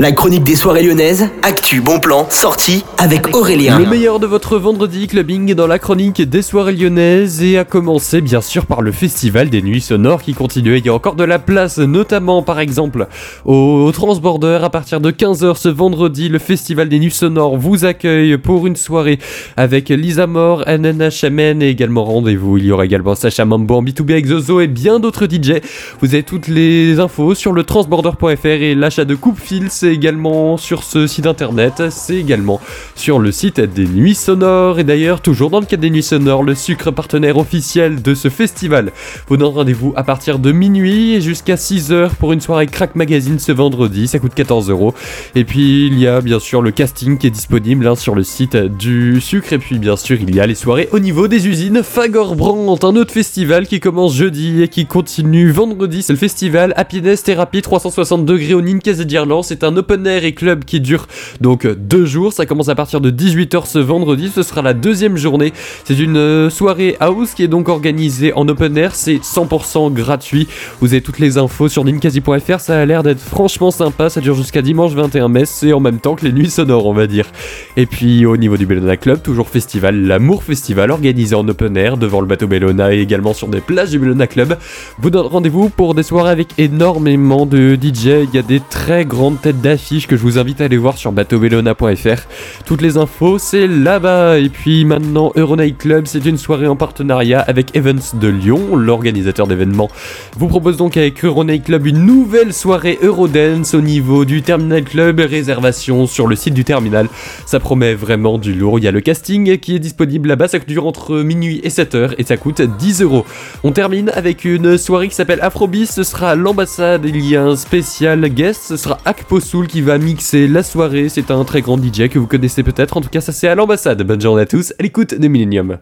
La chronique des soirées lyonnaises, actu, bon plan, sortie avec Aurélien. Le meilleur de votre vendredi clubbing dans la chronique des soirées lyonnaises et à commencer bien sûr par le festival des nuits sonores qui continue. Il y a encore de la place, notamment par exemple au Transborder à partir de 15h ce vendredi. Le festival des nuits sonores vous accueille pour une soirée avec Lisa Moore, NNHMN et également rendez-vous. Il y aura également Sacha Mambo B2B avec Zozo et bien d'autres DJ. Vous avez toutes les infos sur le transborder.fr et l'achat de coupe fil également sur ce site internet, c'est également sur le site des Nuits Sonores. Et d'ailleurs, toujours dans le cadre des Nuits Sonores, le sucre partenaire officiel de ce festival vous donne rendez-vous à partir de minuit et jusqu'à 6h pour une soirée Crack Magazine ce vendredi. Ça coûte 14 euros. Et puis, il y a bien sûr le casting qui est disponible hein, sur le site du sucre. Et puis, bien sûr, il y a les soirées au niveau des usines Fagor Brand, un autre festival qui commence jeudi et qui continue vendredi. C'est le festival Happiness Therapy 360 degrés au Ninkasi d'Irlande. C'est un open air et club qui dure donc deux jours. Ça commence à partir de 18h ce vendredi. Ce sera la deuxième journée. C'est une euh, soirée house qui est donc organisée en open air. C'est 100% gratuit. Vous avez toutes les infos sur ninkasi.fr. Ça a l'air d'être franchement sympa. Ça dure jusqu'à dimanche 21 mai. C'est en même temps que les nuits sonores, on va dire. Et puis au niveau du Bellona Club, toujours festival, l'amour festival organisé en open air devant le bateau Bellona et également sur des plages du Bellona Club. Vous donne rendez-vous pour des soirées avec énormément de DJ. Il y a des très grandes têtes d'affiche que je vous invite à aller voir sur bateaubellona.fr. Toutes les infos, c'est là-bas. Et puis maintenant, Euronight Club, c'est une soirée en partenariat avec Evans de Lyon, l'organisateur d'événements. Vous propose donc avec Euronight Club une nouvelle soirée Eurodance au niveau du Terminal Club. Réservation sur le site du terminal. Ça promet vraiment du lourd. Il y a le casting qui est disponible là-bas. Ça dure entre minuit et 7h et ça coûte 10 euros. On termine avec une soirée qui s'appelle Afrobis. Ce sera l'ambassade. Il y a un spécial guest. Ce sera Qui va mixer la soirée. C'est un très grand DJ que vous connaissez peut-être. En tout cas, ça c'est à l'ambassade. Bonne journée à tous à l'écoute de Millennium.